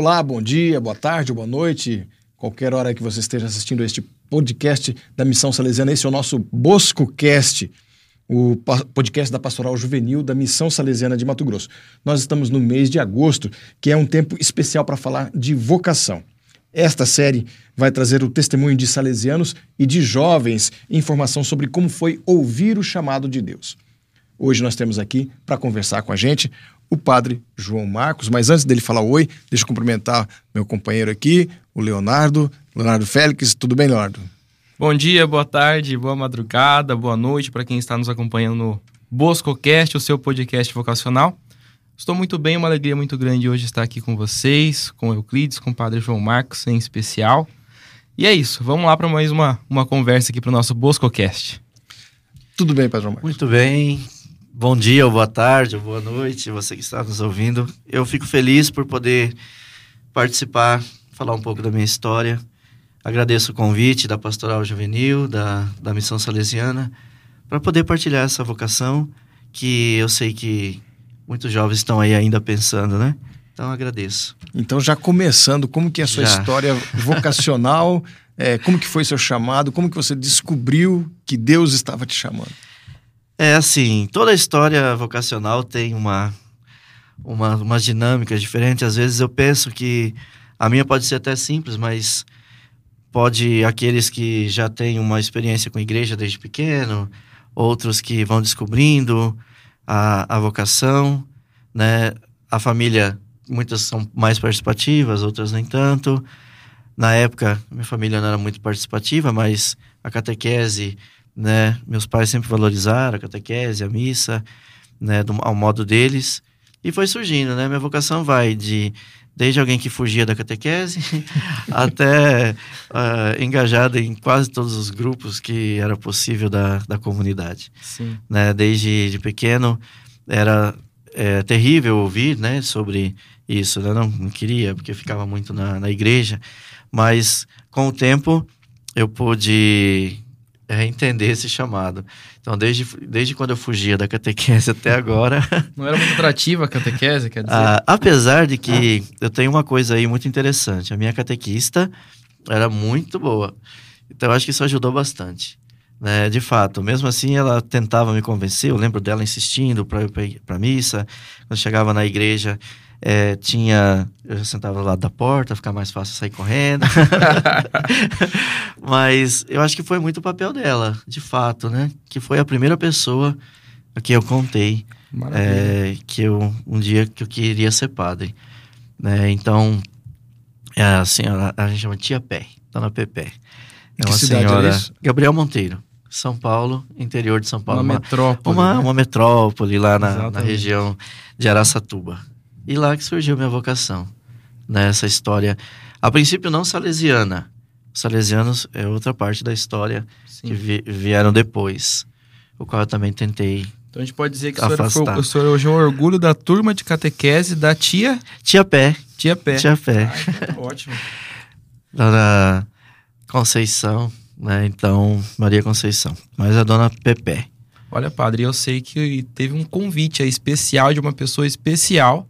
Olá, bom dia, boa tarde, boa noite, qualquer hora que você esteja assistindo este podcast da Missão Salesiana. Esse é o nosso BoscoCast, o podcast da Pastoral Juvenil da Missão Salesiana de Mato Grosso. Nós estamos no mês de agosto, que é um tempo especial para falar de vocação. Esta série vai trazer o testemunho de salesianos e de jovens, informação sobre como foi ouvir o chamado de Deus. Hoje nós temos aqui para conversar com a gente o padre João Marcos. Mas antes dele falar oi, deixa eu cumprimentar meu companheiro aqui, o Leonardo, Leonardo Félix. Tudo bem, Leonardo? Bom dia, boa tarde, boa madrugada, boa noite para quem está nos acompanhando no BoscoCast, o seu podcast vocacional. Estou muito bem, uma alegria muito grande hoje estar aqui com vocês, com Euclides, com o Padre João Marcos em especial. E é isso, vamos lá para mais uma, uma conversa aqui para o nosso BoscoCast. Tudo bem, Padre João Marcos? Muito bem, Bom dia, ou boa tarde, ou boa noite, você que está nos ouvindo. Eu fico feliz por poder participar, falar um pouco da minha história. Agradeço o convite da Pastoral Juvenil, da, da Missão Salesiana, para poder partilhar essa vocação que eu sei que muitos jovens estão aí ainda pensando, né? Então agradeço. Então já começando, como que é a sua já. história vocacional? é, como que foi seu chamado? Como que você descobriu que Deus estava te chamando? É assim, toda história vocacional tem uma, uma, uma dinâmica diferente. Às vezes eu penso que a minha pode ser até simples, mas pode aqueles que já têm uma experiência com a igreja desde pequeno, outros que vão descobrindo a, a vocação, né? A família, muitas são mais participativas, outras nem tanto. Na época, minha família não era muito participativa, mas a catequese né? Meus pais sempre valorizaram a catequese, a missa, né? Do, ao modo deles. E foi surgindo, né? Minha vocação vai de desde alguém que fugia da catequese até uh, engajada em quase todos os grupos que era possível da, da comunidade. Sim. Né? Desde de pequeno era é, terrível ouvir né, sobre isso. Né? Não, não queria, porque eu ficava muito na, na igreja. Mas com o tempo eu pude é entender esse chamado. Então, desde, desde quando eu fugia da catequese até agora. Não era muito atrativa a catequese, quer dizer? Ah, apesar de que ah. eu tenho uma coisa aí muito interessante. A minha catequista era muito boa. Então, eu acho que isso ajudou bastante. Né? De fato, mesmo assim, ela tentava me convencer. Eu lembro dela insistindo para ir para missa. Quando chegava na igreja, é, tinha. Eu sentava do lado da porta, ficar mais fácil sair correndo. Mas eu acho que foi muito o papel dela, de fato, né? Que foi a primeira pessoa a que eu contei é, que eu um dia que eu queria ser padre. Né? Então, é a senhora, a gente chama Tia Pé, Dona Pepe. É uma senhora. É Gabriel Monteiro. São Paulo, interior de São Paulo. Uma, uma metrópole. Uma, né? uma metrópole lá na, na, região de Araçatuba. E lá que surgiu minha vocação, nessa né? história. A princípio não salesiana. Os salesianos é outra parte da história Sim. que vi, vieram depois, o qual eu também tentei então a gente pode dizer que o senhor, foi, o senhor hoje é um orgulho da turma de catequese da tia... Tia Pé. Tia Pé. Tia Pé. Ah, então, ótimo. Dona Conceição, né? Então, Maria Conceição. Mas a dona Pepe. Olha, padre, eu sei que teve um convite especial de uma pessoa especial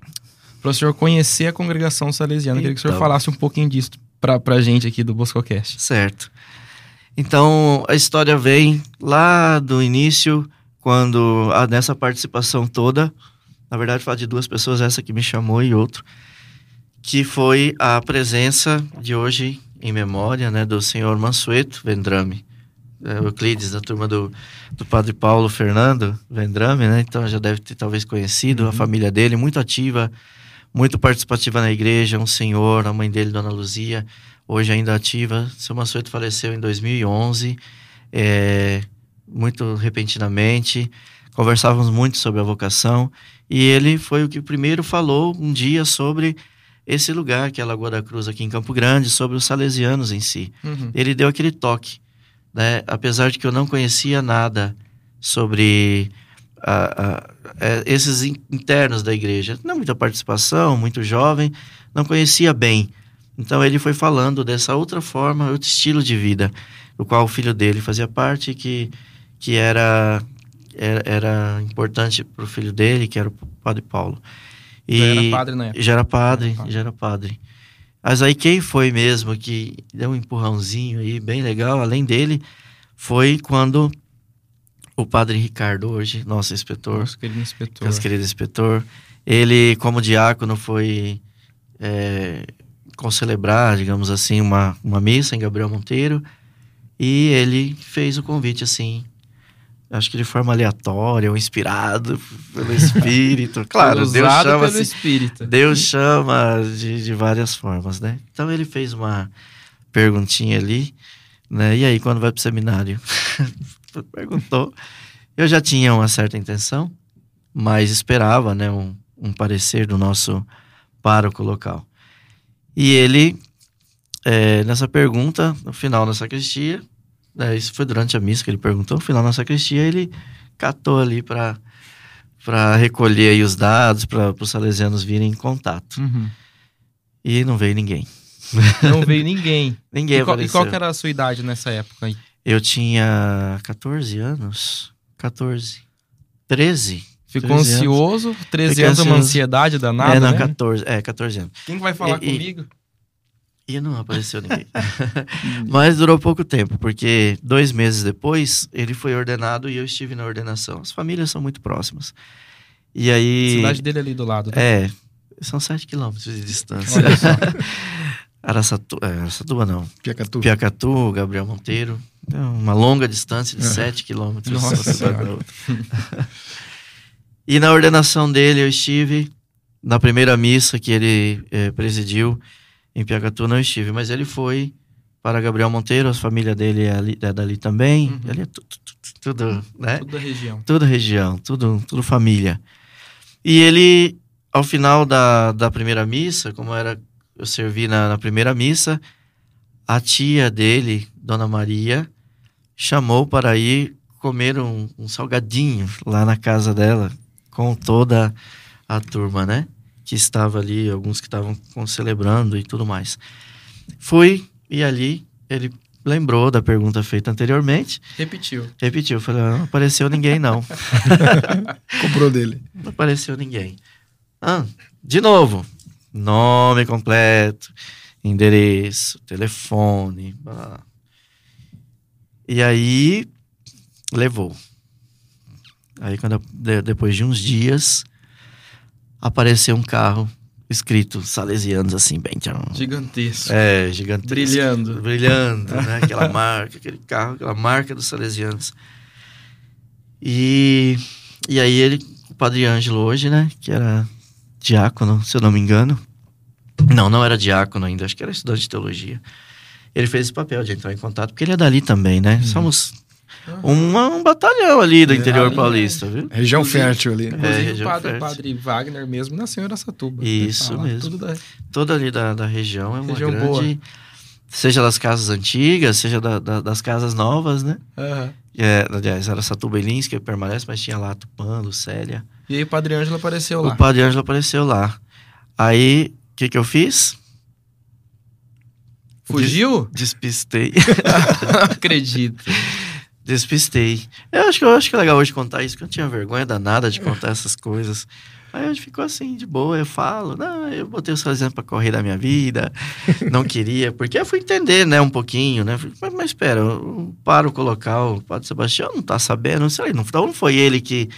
para o senhor conhecer a congregação salesiana. Então. Queria que o senhor então. falasse um pouquinho disso para a gente aqui do BoscoCast. Certo. Então, a história vem lá do início, quando a, nessa participação toda, na verdade, fala de duas pessoas, essa que me chamou e outro, que foi a presença de hoje em memória né, do senhor Mansueto Vendrame, é, Euclides, da turma do, do padre Paulo Fernando Vendrame, né? Então já deve ter talvez conhecido uhum. a família dele, muito ativa muito participativa na igreja, um senhor, a mãe dele, Dona Luzia, hoje ainda ativa. Seu Mansueto faleceu em 2011, é, muito repentinamente. Conversávamos muito sobre a vocação e ele foi o que primeiro falou um dia sobre esse lugar, que é a Lagoa da Cruz aqui em Campo Grande, sobre os salesianos em si. Uhum. Ele deu aquele toque, né? apesar de que eu não conhecia nada sobre a, a, é, esses internos da igreja. Não muita participação, muito jovem, não conhecia bem. Então ele foi falando dessa outra forma, outro estilo de vida, do qual o filho dele fazia parte, que, que era, era, era importante para o filho dele, que era o padre Paulo. E já era padre, né? Já era padre, já era padre. Mas aí quem foi mesmo que deu um empurrãozinho aí, bem legal, além dele, foi quando o padre Ricardo, hoje, nosso inspetor, Nosso querido inspetor. nosso querido inspetor, ele, como diácono, foi é, concelebrar, digamos assim, uma, uma missa em Gabriel Monteiro, e ele fez o convite, assim, acho que de forma aleatória, ou inspirado pelo Espírito. Claro, Deus chama, pelo Espírito. Deus chama de, de várias formas, né? Então ele fez uma perguntinha ali, né? E aí, quando vai pro seminário? Perguntou. Eu já tinha uma certa intenção, mas esperava, né? Um, um parecer do nosso pároco local. E ele, é, nessa pergunta, no final da sacristia, né, isso foi durante a missa que ele perguntou, no final da sacristia, ele catou ali para para recolher aí os dados, para os salesianos virem em contato. Uhum. E não veio ninguém. Não veio ninguém. Ninguém E qual, e qual que era a sua idade nessa época aí? Eu tinha 14 anos. 14. 13. Ficou 13 anos. ansioso? 13 Fiquei anos é uma ansioso. ansiedade danada, é, não, né? 14. É, 14 anos. Quem que vai falar E- e- comigo? E não apareceu ninguém. Mas durou pouco tempo, porque dois meses depois ele foi ordenado e eu estive na ordenação. As famílias são muito próximas. E aí. Cidade dele ali do lado. né? É, são 7 quilômetros de distância. Araçatu, é, Araçatuba não. Piacatu. Piacatu, Gabriel Monteiro. É uma longa distância de Uhum. 7 quilômetros. Nossa e na ordenação dele eu estive, na primeira missa que ele eh, presidiu em Piacatu não estive, mas ele foi para Gabriel Monteiro, a família dele é, ali, é dali também, Uhum. ali é tudo, tudo, tudo, né? Tudo da região. Toda região, tudo, tudo família. E ele, ao final da, da primeira missa, como era eu servi na, na primeira missa, a tia dele, Dona Maria, chamou para ir comer um, um salgadinho lá na casa dela, com toda a turma, né? Que estava ali, alguns que estavam com- celebrando e tudo mais. Fui, e ali ele lembrou da pergunta feita anteriormente, Repetiu. repetiu, falei, "Ah, não apareceu ninguém não. Comprou dele. Não apareceu ninguém. Ah, de novo. Nome completo, endereço, telefone. blá, blá. E aí levou. Aí quando depois de uns dias apareceu um carro escrito Salesianos assim bem. Gigantesco. É, gigantesco. Brilhando. Brilhando, né? Aquela marca, aquele carro, aquela marca dos Salesianos. E, e aí ele, o Padre Ângelo hoje, né? Que era diácono, se eu não me engano. Não, não era diácono ainda, acho que era estudante de teologia. Ele fez esse papel de entrar em contato, porque ele é dali também, né? Somos um, um batalhão ali do É, interior ali, paulista, viu? Região fértil ali. né? Inclusive, região o padre, fértil. padre Wagner mesmo nasceu em Araçatuba. Isso Tá lá, mesmo. Tudo da... Toda ali da, da região é uma Região grande... boa. Seja das casas antigas, seja da- da- das casas novas, né? Aham. É, aliás, era Satuba e Lins que permanece, mas tinha lá Tupã, Lucélia. E aí o Padre Ângelo apareceu O lá. Padre Ângelo apareceu lá. Aí, o que que eu fiz? Fugiu? Despistei. Não acredito. Despistei. Eu acho que eu acho que é legal hoje contar isso, porque eu tinha vergonha danada de contar essas coisas. Aí hoje ficou assim, de boa, eu falo, não, eu botei o Salesiano pra correr da minha vida, não queria, porque eu fui entender, né, um pouquinho, né, Falei, mas, mas espera, o pároco local, o Padre Sebastião não tá sabendo, não sei, não, então não foi ele que,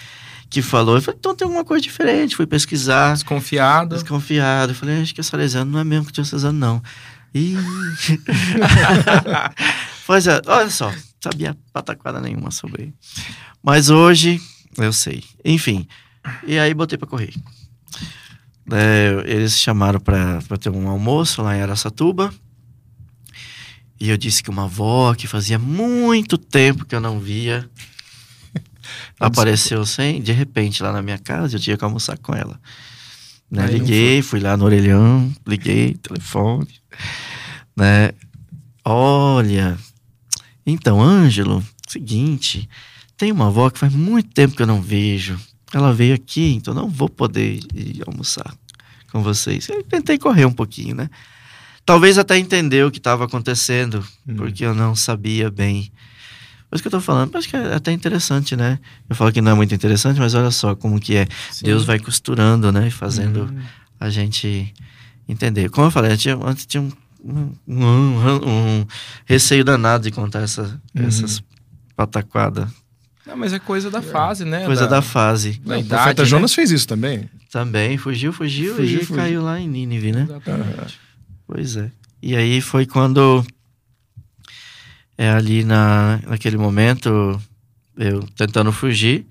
que falou, eu falei, então tem alguma coisa diferente, fui pesquisar, Desconfiado. desconfiado, eu falei, acho que o Salesiano não é mesmo que o Diocesano, não. Ih... pois é, olha só, sabia pataquada nenhuma sobre. Mas hoje, eu sei. Enfim, e aí botei pra correr. É, eles chamaram pra, pra ter um almoço lá em Araçatuba. E eu disse que uma avó que fazia muito tempo que eu não via apareceu sem, de repente lá na minha casa, eu tinha que almoçar com ela. Né? Liguei, fui lá no orelhão, liguei, telefone, né? Olha, então, Ângelo, seguinte, tem uma avó que faz muito tempo que eu não vejo. Ela veio aqui, então não vou poder ir almoçar com vocês. Eu tentei correr um pouquinho, né? Talvez até entender o que estava acontecendo, Hum. porque eu não sabia bem. Mas o que eu tô falando, acho que é até interessante, né? Eu falo que não é muito interessante, mas olha só como que é. Sim. Deus vai costurando, né? E fazendo Hum. a gente entender. Como eu falei, eu tinha, antes tinha um, um, um, um receio danado de contar essa, Uhum. essas pataquadas. Não, mas é coisa da fase, né? Coisa da, fase. da o idade, profeta né? Jonas fez isso também. Também, fugiu, fugiu, Fugiu, e fugiu. caiu lá em Nínive, né? Exatamente. Pois é. E aí foi quando é ali na, naquele momento eu tentando fugir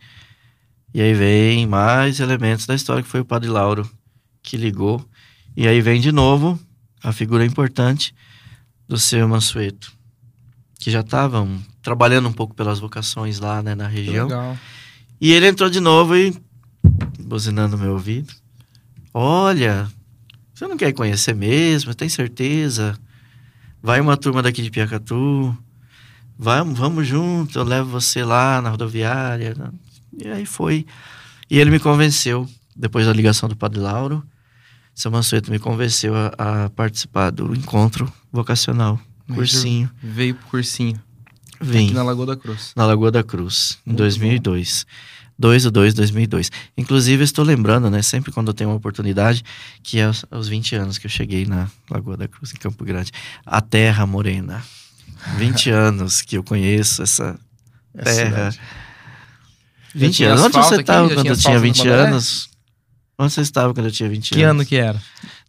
e aí vem mais elementos da história que foi o Padre Lauro que ligou e aí vem de novo a figura importante do seu Mansueto que já estavam trabalhando um pouco pelas vocações lá né, na região Legal. e ele entrou de novo e buzinando meu ouvido. Olha, você não quer conhecer mesmo? Tem certeza? Vai uma turma daqui de Piacatu. Vai, vamos junto, eu levo você lá na rodoviária. E aí foi. E ele me convenceu, depois da ligação do Padre Lauro, seu Mansueto me convenceu a, a participar do encontro vocacional, Mas cursinho. Veio pro cursinho. Vim. Aqui na Lagoa da Cruz. Na Lagoa da Cruz, em Muito 2002. 2 do 2 2002. Inclusive, estou lembrando, né, sempre quando eu tenho uma oportunidade, que é aos, aos 20 anos que eu cheguei na Lagoa da Cruz, em Campo Grande. A Terra Morena. 20 anos que eu conheço essa Essa terra. cidade. 20 tinha anos. Onde você estava quando eu tinha asfalto no 20 Bandeirantes? anos? Onde você estava quando eu tinha 20 Que anos? ano que era?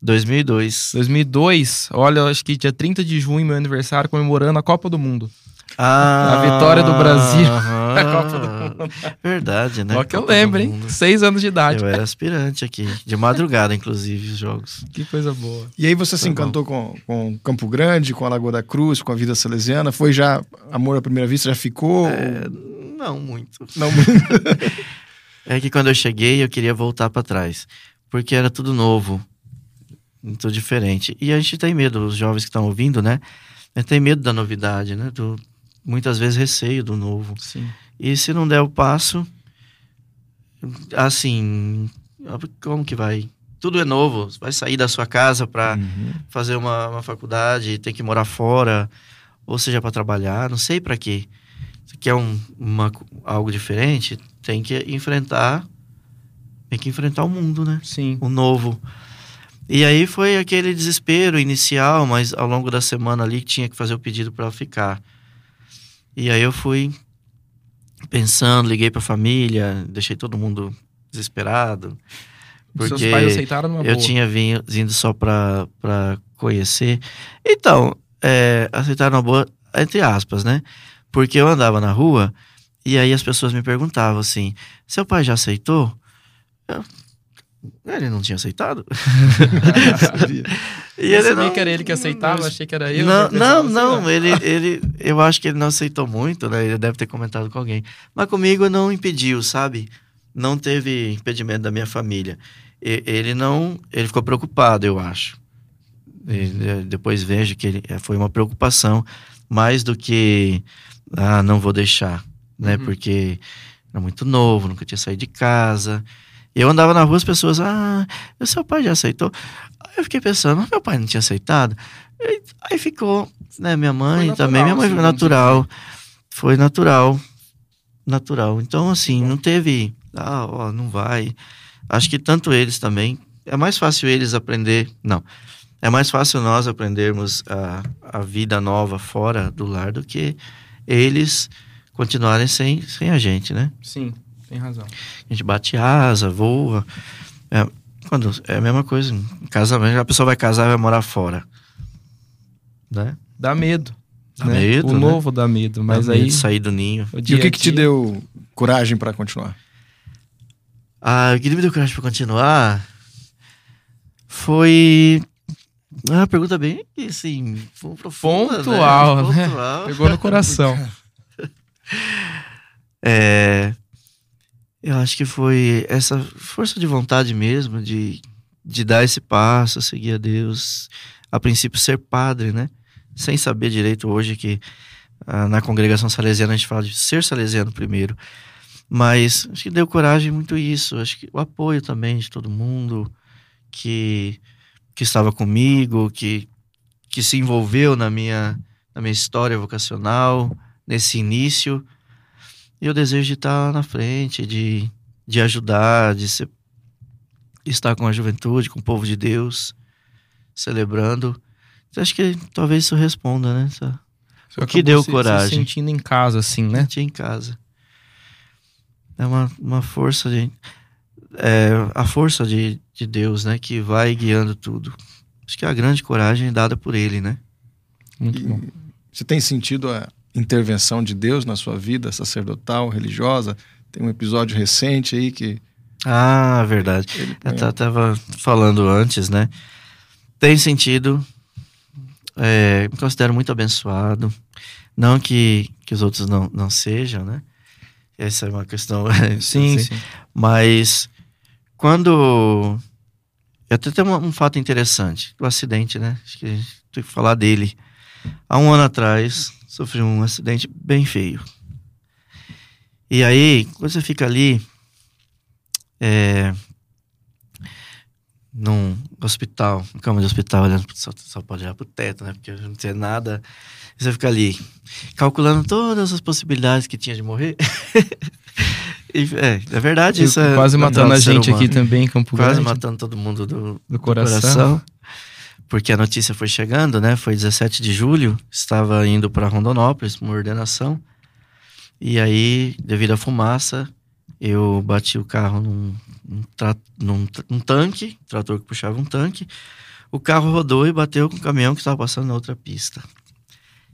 2002. 2002. Olha, eu acho que dia 30 de junho, meu aniversário, comemorando a Copa do Mundo. Ah, A vitória do Brasil. aham. A Copa do Mundo. Verdade, né? Ó que eu Copa lembro, hein? Seis anos de idade. Eu era aspirante aqui. De madrugada, inclusive, os jogos. Que coisa boa. E aí você se Foi bom. encantou com, com Campo Grande, com a Lagoa da Cruz, com a vida salesiana? Foi já amor à primeira vista? Já ficou? É, não muito. Não, É que quando eu cheguei, eu queria voltar pra trás. Porque era tudo novo. Tudo diferente. E a gente tem medo, os jovens que estão ouvindo, né? A gente tem medo da novidade, né? Do, muitas vezes receio do novo. Sim. E se não der o passo, assim, como que vai? Tudo é novo. Você vai sair da sua casa para Uhum. fazer uma, uma faculdade, tem que morar fora, ou seja, para trabalhar, não sei para quê. Você quer um, uma, algo diferente, tem que enfrentar, tem que enfrentar o mundo, né? Sim. O novo. E aí foi aquele desespero inicial, mas ao longo da semana ali tinha que fazer o pedido para ficar. E aí eu fui pensando, liguei para a família, deixei todo mundo desesperado. Seus Porque pais aceitaram numa eu boa. tinha vindo, vindo só pra, pra conhecer. Então, é, aceitaram uma boa, entre aspas, né? Porque eu andava na rua e aí as pessoas me perguntavam assim: seu pai já aceitou? Eu, ele não tinha aceitado? Sabia. E eu ele sabia não, que era ele que aceitava, eu achei que era eu. não, pensava não, assim, não, ó. ele, ele, eu acho que ele não aceitou muito, né? Ele deve ter comentado com alguém. Mas comigo não impediu, sabe? Não teve impedimento da minha família. E- Ele não, ele ficou preocupado, eu acho. E, depois vejo que ele, eh, foi uma preocupação mais do que, ah, não vou deixar, né? Uhum. Porque era muito novo, nunca tinha saído de casa. Eu andava na rua, as pessoas, ah, o seu pai já aceitou? Aí eu fiquei pensando, mas meu pai não tinha aceitado? E- Aí ficou, né, minha mãe Foi também, minha mãe natural, foi natural. Foi natural. Natural. Então, assim, não teve, ah, ó, não vai. Acho que tanto eles também, é mais fácil eles aprender, não. É mais fácil nós aprendermos a, a vida nova fora do lar do que eles continuarem sem, sem a gente, né? Sim, tem razão. A gente bate asa, voa. É, quando, é a mesma coisa. Em casamento, a pessoa vai casar e vai morar fora. Né? Dá medo. Dá né? medo, O né? novo dá medo, mas Dá aí. medo de sair do ninho. O E o que, que te deu coragem para continuar? Ah, o que me deu coragem pra continuar foi. Ah, uma pergunta bem, assim, profunda, né? Pontual, né? Pontual. Pegou no coração. É, eu acho que foi essa força de vontade mesmo de, de dar esse passo, seguir a Deus. A princípio, ser padre, né? Sem saber direito hoje que ah, na congregação salesiana a gente fala de ser salesiano primeiro. Mas acho que deu coragem muito isso. Acho que o apoio também de todo mundo que, que estava comigo, que, que se envolveu na minha, na minha história vocacional, nesse início. E o desejo de estar na frente, de, de ajudar, de ser, estar com a juventude, com o povo de Deus. celebrando. Então, acho que talvez isso responda, né? Essa- O que deu se- coragem? Se sentindo em casa, assim, né? Tinha em casa. É uma, uma força de. É a força de, de Deus, né? Que vai guiando tudo. Acho que é a grande coragem dada por Ele, né? Muito E bom. Você tem sentido a intervenção de Deus na sua vida sacerdotal, religiosa? Tem um episódio recente aí que Ah, verdade. ele Eu ta- tava falando antes, né? Tem sentido. É, me considero muito abençoado. Não que, que os outros não, não sejam, né? Essa é uma questão. Sim, assim, sim. Mas quando. Até tem um, um fato interessante. O acidente, né? Acho que tem que falar dele. Há um ano atrás, sofri um acidente bem feio. E aí, quando você fica ali. É, num hospital, numa cama de hospital, olhando, pro- só, só pode olhar pro teto, né? Porque não tem nada. E você fica ali, calculando todas as possibilidades que tinha de morrer. E, é, é verdade, isso é quase natural matando a do gente aqui também Campo Quase Grande. matando todo mundo do, Do coração. coração. Porque a notícia foi chegando, né? Foi 17 de julho, estava indo para Rondonópolis, uma ordenação. E aí, devido à fumaça, eu bati o carro num, num, num num tanque, trator que puxava um tanque. O carro rodou e bateu com o caminhão que estava passando na outra pista.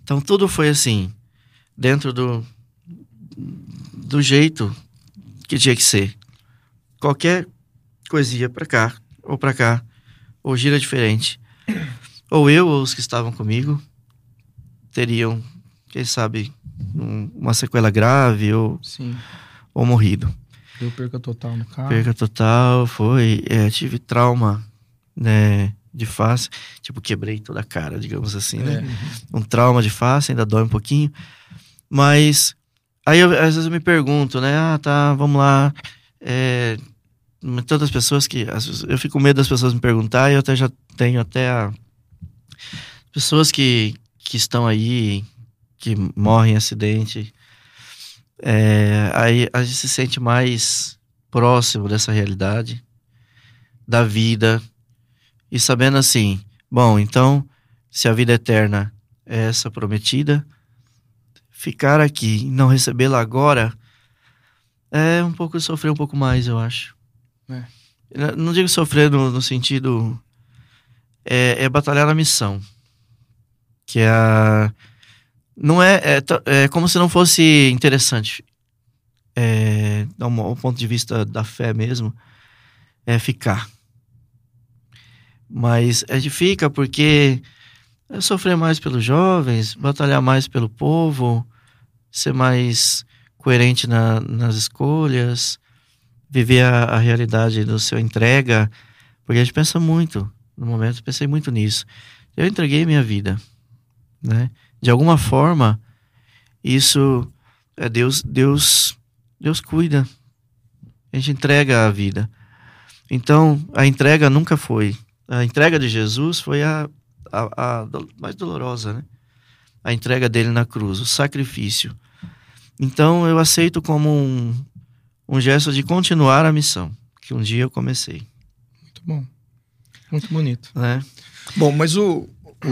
Então tudo foi assim, dentro do, do jeito que tinha que ser. Qualquer coisinha para cá ou para cá, ou gira diferente. Ou eu ou os que estavam comigo teriam, quem sabe, um- uma sequela grave ou, Sim. ou morrido. Deu perca total no carro. Perca total, foi. é, tive trauma, né? De face. Tipo, quebrei toda a cara, digamos assim, né? Um trauma de face, ainda dói um pouquinho. Mas. Aí, eu- às vezes, eu me pergunto, né? Ah, tá, vamos lá. É, tantas pessoas que. Eu fico com medo das pessoas me perguntar e eu até já tenho até a. Pessoas que, que estão aí, que morrem em acidente. É, aí a gente se sente mais próximo dessa realidade, da vida, e sabendo assim, bom, então, se a vida eterna é essa prometida, ficar aqui e não recebê-la agora é um pouco sofrer um pouco mais, eu acho. É. Não digo sofrer no, no sentido. É, é batalhar na missão. Que é a. Não é, é. É como se não fosse interessante. É, do mo- ponto de vista da fé mesmo. É ficar. Mas a gente fica porque é sofrer mais pelos jovens, batalhar mais pelo povo, ser mais coerente na- nas escolhas, viver a, a realidade do seu entrega, porque a gente pensa muito, no momento pensei muito nisso. Eu entreguei minha vida, né? De alguma forma, isso é Deus, Deus, Deus cuida. A gente entrega a vida. Então, a entrega nunca foi. A entrega de Jesus foi a, a, a mais dolorosa, né? A entrega dele na cruz, o sacrifício. Então, eu aceito como um, um gesto de continuar a missão que um dia eu comecei, Muito bom. Muito bonito. né? Bom, mas o, o,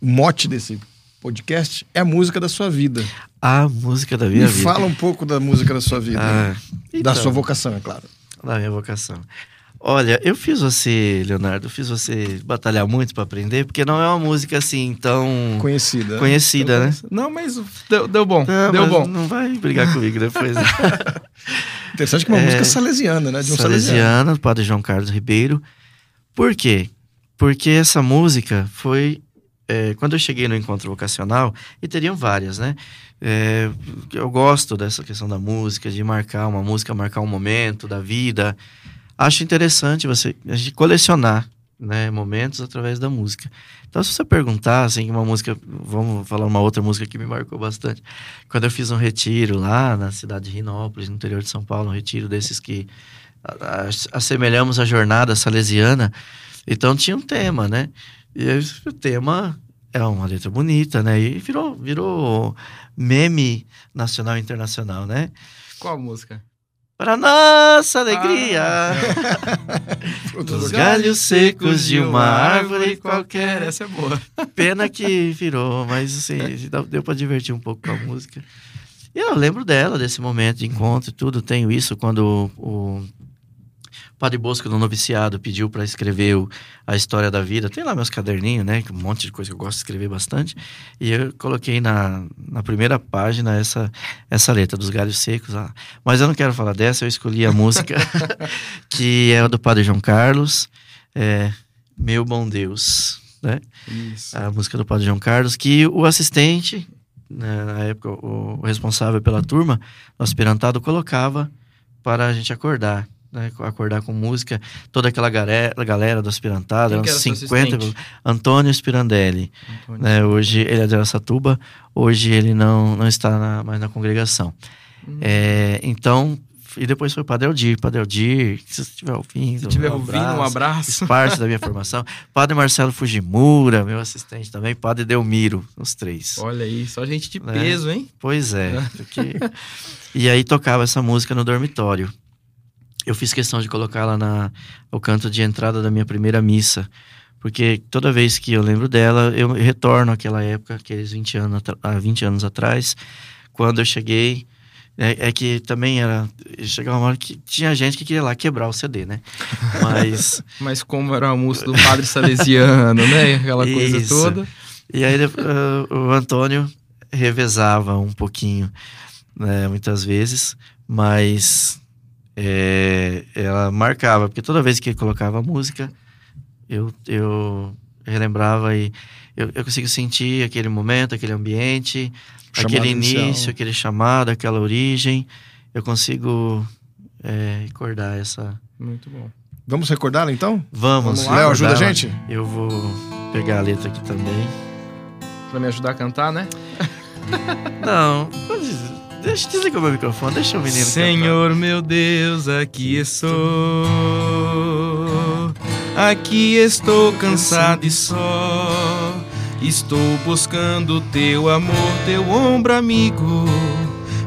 o mote desse podcast é a música da sua vida. A música da minha Me vida. fala um pouco da música da sua vida. Ah, da então, sua vocação, é claro. Da minha vocação. Olha, eu fiz você, Leonardo, fiz você batalhar muito para aprender, porque não é uma música assim tão Conhecida. conhecida, né? Não, mas deu, deu bom. Não, deu bom. Não vai brigar comigo depois. Interessante que uma É. música salesiana, né? De um salesiano. Salesiana, do Padre João Carlos Ribeiro. Por quê? Porque essa música foi. é, quando eu cheguei no encontro vocacional, e teriam várias, né? É, eu gosto dessa questão da música, de marcar uma música, marcar um momento da vida. Acho interessante você a gente colecionar né, momentos através da música. Então, se você perguntar, assim, uma música, vamos falar uma outra música que me marcou bastante. Quando eu fiz um retiro lá na cidade de Rinópolis, no interior de São Paulo, um retiro desses que assemelhamos a jornada salesiana, então tinha um tema, né? E o tema é uma letra bonita, né? E virou, virou meme nacional e internacional, né? Qual música? Para nossa alegria. Ah, Dos galhos secos de uma árvore qualquer. Essa é boa. Pena que virou, mas assim, deu- pra divertir um pouco com a música. E eu lembro dela, desse momento de encontro e tudo. Tenho isso quando o, o Padre Bosco, no noviciado, pediu para escrever o- a história da vida. Tem lá meus caderninhos, né? Um monte de coisa que eu gosto de escrever bastante. E eu coloquei na, na primeira página essa, essa letra dos galhos secos. lá. Mas eu não quero falar dessa, eu escolhi a música que é a do Padre João Carlos. É, Meu Bom Deus, né? Isso. a música do Padre João Carlos, que o assistente, né, na época, o, o responsável pela turma, o aspirantado, colocava para a gente acordar. Né, acordar com música, toda aquela galera, galera do aspirantado, eram que era seu 50. assistente? Antônio Spirandelli. Antônio. Né, hoje ele é de Aracatuba, hoje ele não, não está na- mais na congregação. Hum. É, então, e depois foi o Padre Aldir. Padre Aldir, se você estiver ouvindo. Se tiver um ouvindo, um abraço abraço. fez parte da minha formação. Padre Marcelo Fujimura, meu assistente também. Padre Delmiro, os três. Olha aí, só gente de Né? peso, hein? Pois é. porque- E aí tocava essa música no dormitório. Eu fiz questão de colocá-la na o canto de entrada da minha primeira missa. Porque toda vez que eu lembro dela, eu retorno àquela época, aqueles 20 anos, atra- há 20 anos atrás, quando eu cheguei. É, é que também era. Chegava uma hora que tinha gente que queria lá quebrar o CD, né? Mas. Mas como era a música do Padre Salesiano, né? Aquela coisa Isso. toda. E aí eh, o Antônio revezava um pouquinho, né, muitas vezes, mas eh, ela marcava, porque toda vez que colocava a música, eu, eu relembrava e eu, eu consigo sentir aquele momento, aquele ambiente, Chamado aquele inicial. início, aquele chamado, aquela origem. Eu consigo eh, recordar essa. Muito bom. Vamos recordá-la então? Vamos, Vamos lá, Léo, ajuda a gente? Eu vou pegar a letra aqui também. Pra me ajudar a cantar, né? Não, pode- deixa desliga o meu microfone, deixa o menino Senhor meu Deus, aqui estou. Aqui estou cansado e só. Estou buscando teu amor, teu ombro amigo.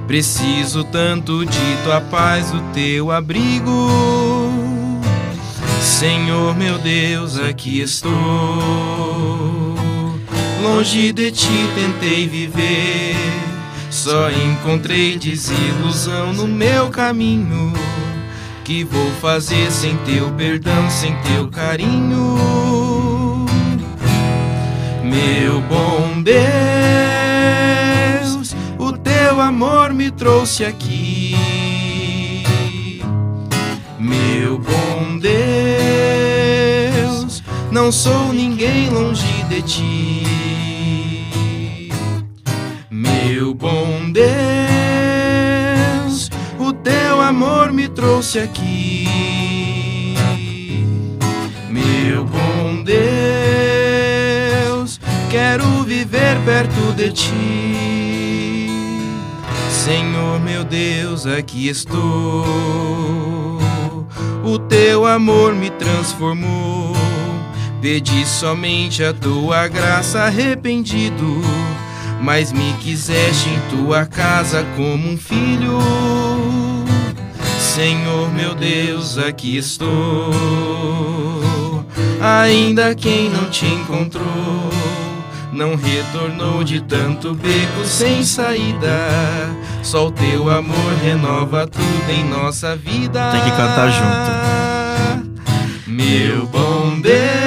Preciso tanto de tua paz, o teu abrigo. Senhor meu Deus, aqui estou. Longe de ti tentei viver, só encontrei desilusão no meu caminho. Que vou fazer sem teu perdão, sem teu carinho? Meu bom Deus, o teu amor me trouxe aqui. Meu bom Deus, não sou ninguém longe de ti. Meu bom Deus, o teu amor me trouxe aqui. Meu bom Deus, quero viver perto de ti. Senhor meu Deus, aqui estou. O teu amor me transformou. Pedi somente a tua graça arrependido, mas me quiseste em tua casa como um filho. Senhor meu Deus, aqui estou. Ainda quem não te encontrou, não retornou de tanto beco sem saída. Só o teu amor renova tudo em nossa vida. Tem que cantar junto. Meu bom Deus,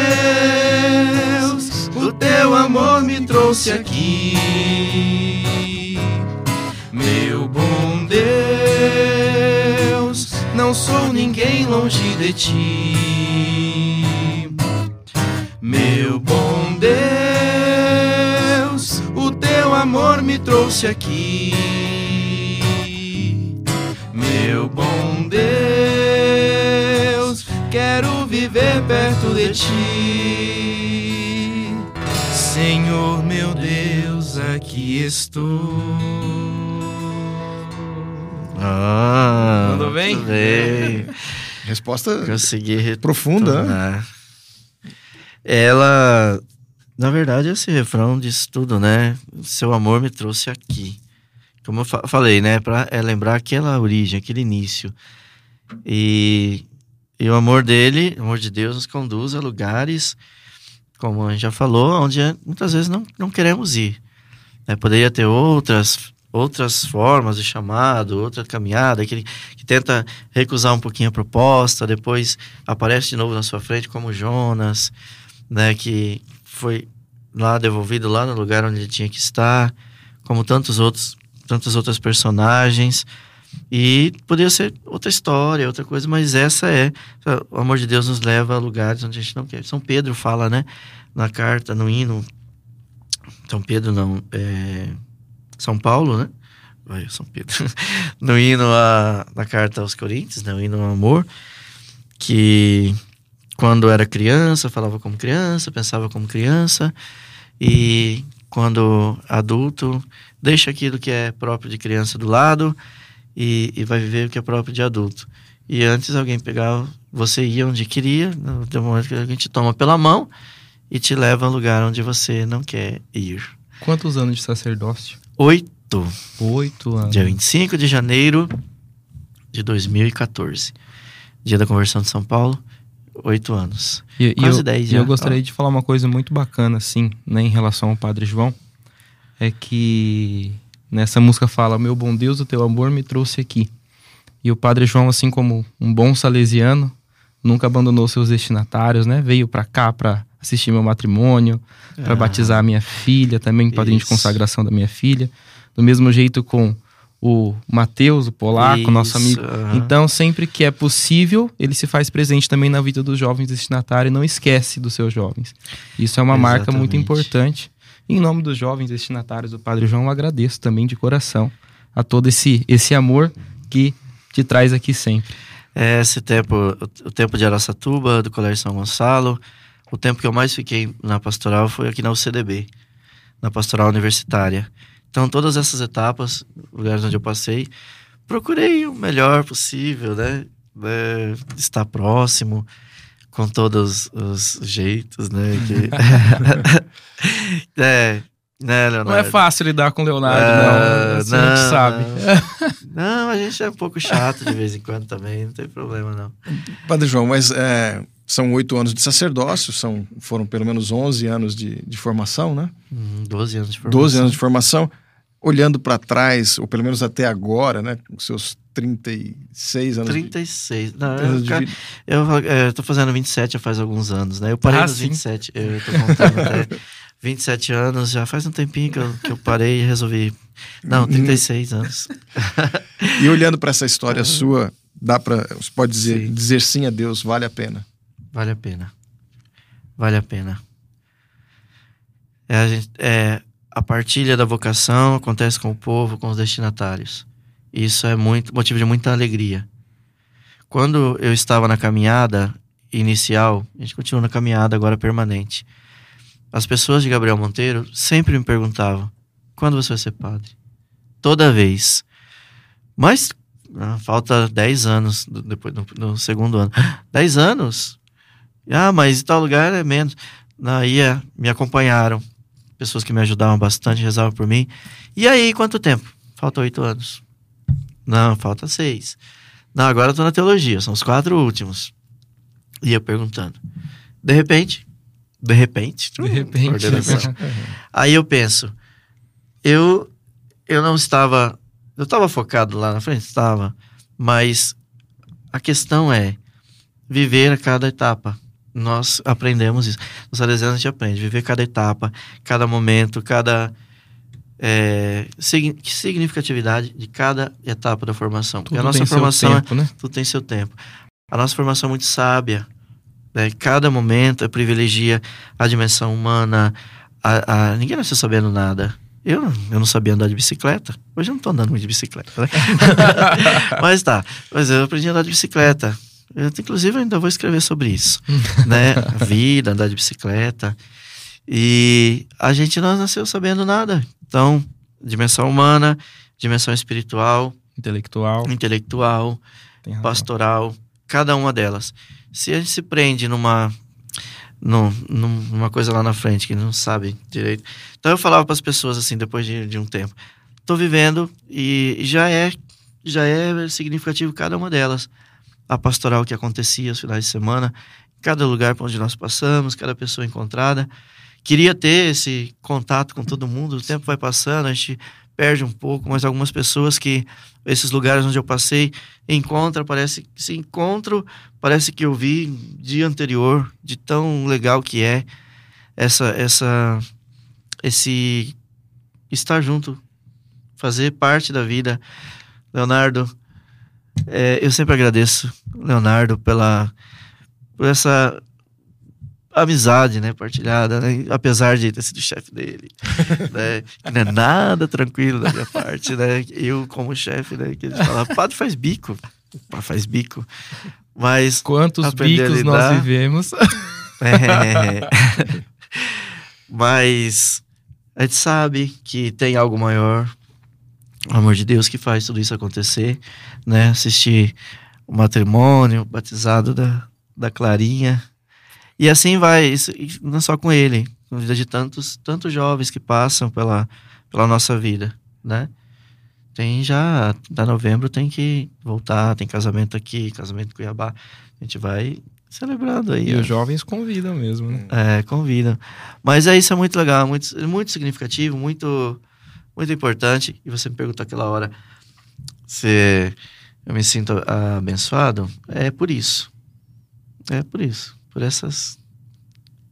o teu amor me trouxe aqui. Meu bom Deus, não sou ninguém longe de ti. Meu bom Deus, o teu amor me trouxe aqui. Meu bom Deus, quero viver perto de ti. Senhor meu Deus, aqui estou. Ah, Mandou bem? bem. Resposta Consegui profunda, né? Ela, na verdade, esse refrão diz tudo, né? Seu amor me trouxe aqui. como eu fa falei, né? Para é lembrar aquela origem, aquele início. E, e o amor dele, o amor de Deus, nos conduz a lugares, como a gente já falou, onde muitas vezes não, não queremos ir. É, poderia ter outras outras formas de chamado, outra caminhada, que, que tenta recusar um pouquinho a proposta, depois aparece de novo na sua frente, como Jonas, né, que foi lá devolvido lá no lugar onde ele tinha que estar, como tantos outros, tantas outras personagens. E poderia ser outra história, outra coisa, mas essa é. O amor de Deus nos leva a lugares onde a gente não quer. São Pedro fala, né? Na carta, no hino. São Pedro, não. É, São Paulo, né? Vai, São Pedro. no hino, a, na carta aos Coríntios, né? O hino ao amor. Que quando era criança, falava como criança, pensava como criança. E quando adulto, deixa aquilo que é próprio de criança do lado e, e vai viver o que é próprio de adulto. E antes alguém pegava, você ia onde queria, no momento que a gente toma pela mão e te leva a um lugar onde você não quer ir. Quantos anos de sacerdócio? Oito. Oito anos. Dia 25 de janeiro de 2014. Dia da conversão de São Paulo. Oito anos. E, Quase eu, dez e já. eu gostaria de falar uma coisa muito bacana, assim, né, em relação ao Padre João. É que nessa música fala: Meu bom Deus, o teu amor me trouxe aqui. E o Padre João, assim como um bom salesiano, nunca abandonou seus destinatários, né? Veio para cá para assistir meu matrimônio, para Ah. batizar a minha filha, também padrinho de Isso. consagração da minha filha. Do mesmo jeito com o Mateus, o polaco, nosso Isso, amigo. aham. Então, sempre que é possível, ele se faz presente também na vida dos jovens destinatários e não esquece dos seus jovens. Isso é uma marca muito Exatamente. importante. Em nome dos jovens destinatários do Padre João, eu agradeço também de coração a todo esse, esse amor que te traz aqui sempre. É, Esse tempo, o, tempo de Araçatuba, do Colégio São Gonçalo, o tempo que eu mais fiquei na pastoral foi aqui na UCDB, na pastoral universitária. Então, todas essas etapas, lugares onde eu passei, procurei o melhor possível, né? É, estar próximo, com todos os jeitos, né? Que... é, né, Leonardo? Não é fácil lidar com o Leonardo, Ah, não. Isso a gente sabe. Não, a gente é um pouco chato de vez em quando também, não tem problema não. Padre João, mas é, são oito anos de sacerdócio, são, foram pelo menos 11 anos de, de formação, né? Hum, 12 anos de formação. 12 anos de formação. Olhando para trás, ou pelo menos até agora, né? Com seus 36 anos 36. Não, de, anos eu, de cara, vida. eu, é, eu tô fazendo 27 já faz alguns anos, né? Eu parei Ah, nos sim. 27, eu tô contando até 27 anos, já faz um tempinho que eu, que eu parei e resolvi. Não, 36 anos. E olhando para essa história sua, dá para você pode dizer Sim. dizer sim a Deus, vale a pena. Vale a pena. Vale a pena. É, a, gente- é, a partilha da vocação acontece com o povo, com os destinatários. Isso é muito motivo de muita alegria. Quando eu estava na caminhada inicial, a gente continua na caminhada agora permanente. As pessoas de Gabriel Monteiro sempre me perguntavam: quando você vai ser padre? Toda vez. Mas ah, falta 10 anos do- depois do, do segundo ano. 10 anos? Ah, mas em tal lugar é menos. Aí é, me acompanharam. Pessoas que me ajudavam bastante, rezavam por mim. E aí, quanto tempo? Falta oito anos. Não, falta seis. Não, agora eu tô na teologia, são os quatro últimos. Ia perguntando. De repente, de repente, De repente. Aí eu penso, eu eu não estava, eu estava focado lá na frente, estava, mas a questão é viver a cada etapa. Nós aprendemos isso. Nos salesianos a gente aprende, viver cada etapa, cada momento, cada é, signi- significatividade de cada etapa da formação. Porque Tudo a nossa formação é tempo, né? tudo tem seu tempo. A nossa formação é muito sábia. Né? Cada momento privilegia a dimensão humana. A, a- Ninguém nasceu sabendo nada. Eu, eu não sabia andar de bicicleta. Hoje eu não tô andando muito de bicicleta. né? Mas tá. Mas eu aprendi a andar de bicicleta. Eu, inclusive, ainda vou escrever sobre isso. né? A vida, andar de bicicleta. E a gente não nasceu sabendo nada. Então, dimensão humana, dimensão espiritual, Intelectual. intelectual, pastoral, cada uma delas. Se a gente se prende numa, num- numa coisa lá na frente que não sabe direito. Então eu falava para as pessoas assim, depois de, de um tempo: tô vivendo e já é já é significativo cada uma delas. A pastoral que acontecia aos finais de semana, cada lugar por onde nós passamos, cada pessoa encontrada. Queria ter esse contato com todo mundo, o tempo vai passando, a gente perde um pouco, mas algumas pessoas que esses lugares onde eu passei encontra, parece que se encontro, parece que eu vi dia anterior, de tão legal que é essa essa esse estar junto, fazer parte da vida. Leonardo, é, eu sempre agradeço Leonardo pela por essa amizade, né, partilhada, né? apesar de ter sido chefe dele, né, que não é nada tranquilo da minha parte, né, eu como chefe, né, que ele fala, padre faz bico, padre faz bico, mas quantos bicos nós vivemos, é, mas a gente sabe que tem algo maior, o amor de Deus que faz tudo isso acontecer, né, assistir o matrimônio, o batizado da, da Clarinha, e assim vai, isso, não só com ele, com a vida de tantos, tantos jovens que passam pela, pela nossa vida, né? Tem já, da novembro tem que voltar, tem casamento aqui, casamento em Cuiabá. A gente vai celebrando aí. E os jovens convidam mesmo, né? É, convidam. Mas é isso é muito legal, muito, muito significativo, muito, muito importante. E você me perguntou aquela hora se eu me sinto abençoado. É por isso. É por isso por essas,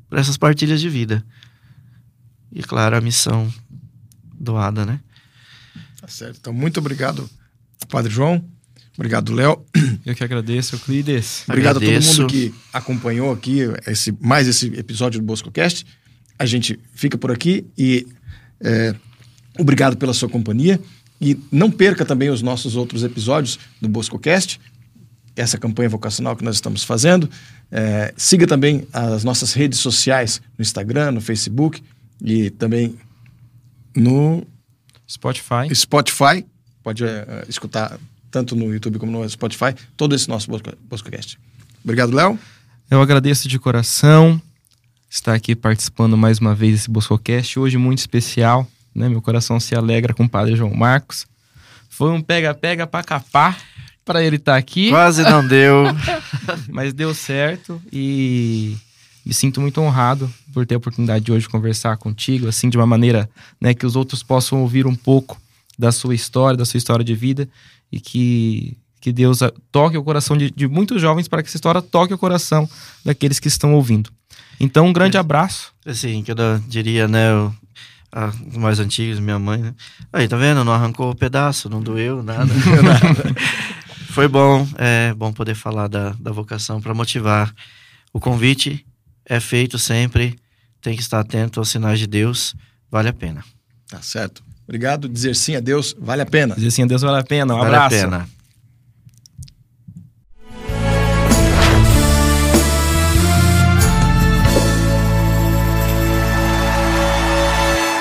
por essas partilhas de vida. E, claro, a missão doada, né? Tá certo. Então, muito obrigado, Padre João. Obrigado, Léo. Eu que agradeço, Euclides. Obrigado agradeço. a todo mundo que acompanhou aqui esse, mais esse episódio do BoscoCast. A gente fica por aqui e é, obrigado pela sua companhia. E não perca também os nossos outros episódios do BoscoCast essa campanha vocacional que nós estamos fazendo. É, siga também as nossas redes sociais no Instagram, no Facebook e também no Spotify. Spotify. Pode é, escutar tanto no YouTube como no Spotify todo esse nosso podcast. Obrigado, Léo. Eu agradeço de coração estar aqui participando mais uma vez desse Boscocast. Hoje muito especial, né? Meu coração se alegra com o Padre João Marcos. Foi um pega-pega para capar para ele estar tá aqui. Quase não deu. mas deu certo e me sinto muito honrado por ter a oportunidade de hoje conversar contigo, assim, de uma maneira né, que os outros possam ouvir um pouco da sua história, da sua história de vida e que, que Deus toque o coração de, de muitos jovens para que essa história toque o coração daqueles que estão ouvindo. Então, um grande é, abraço. Assim, que eu diria, né, os mais antigos, minha mãe, né? Aí, tá vendo? Não arrancou o pedaço, não doeu, nada. nada. Foi bom, é bom poder falar da, da vocação para motivar. O convite é feito sempre, tem que estar atento aos sinais de Deus, vale a pena. Tá certo. Obrigado. Dizer sim a Deus vale a pena. Dizer sim a Deus vale a pena. Um vale abraço. A pena.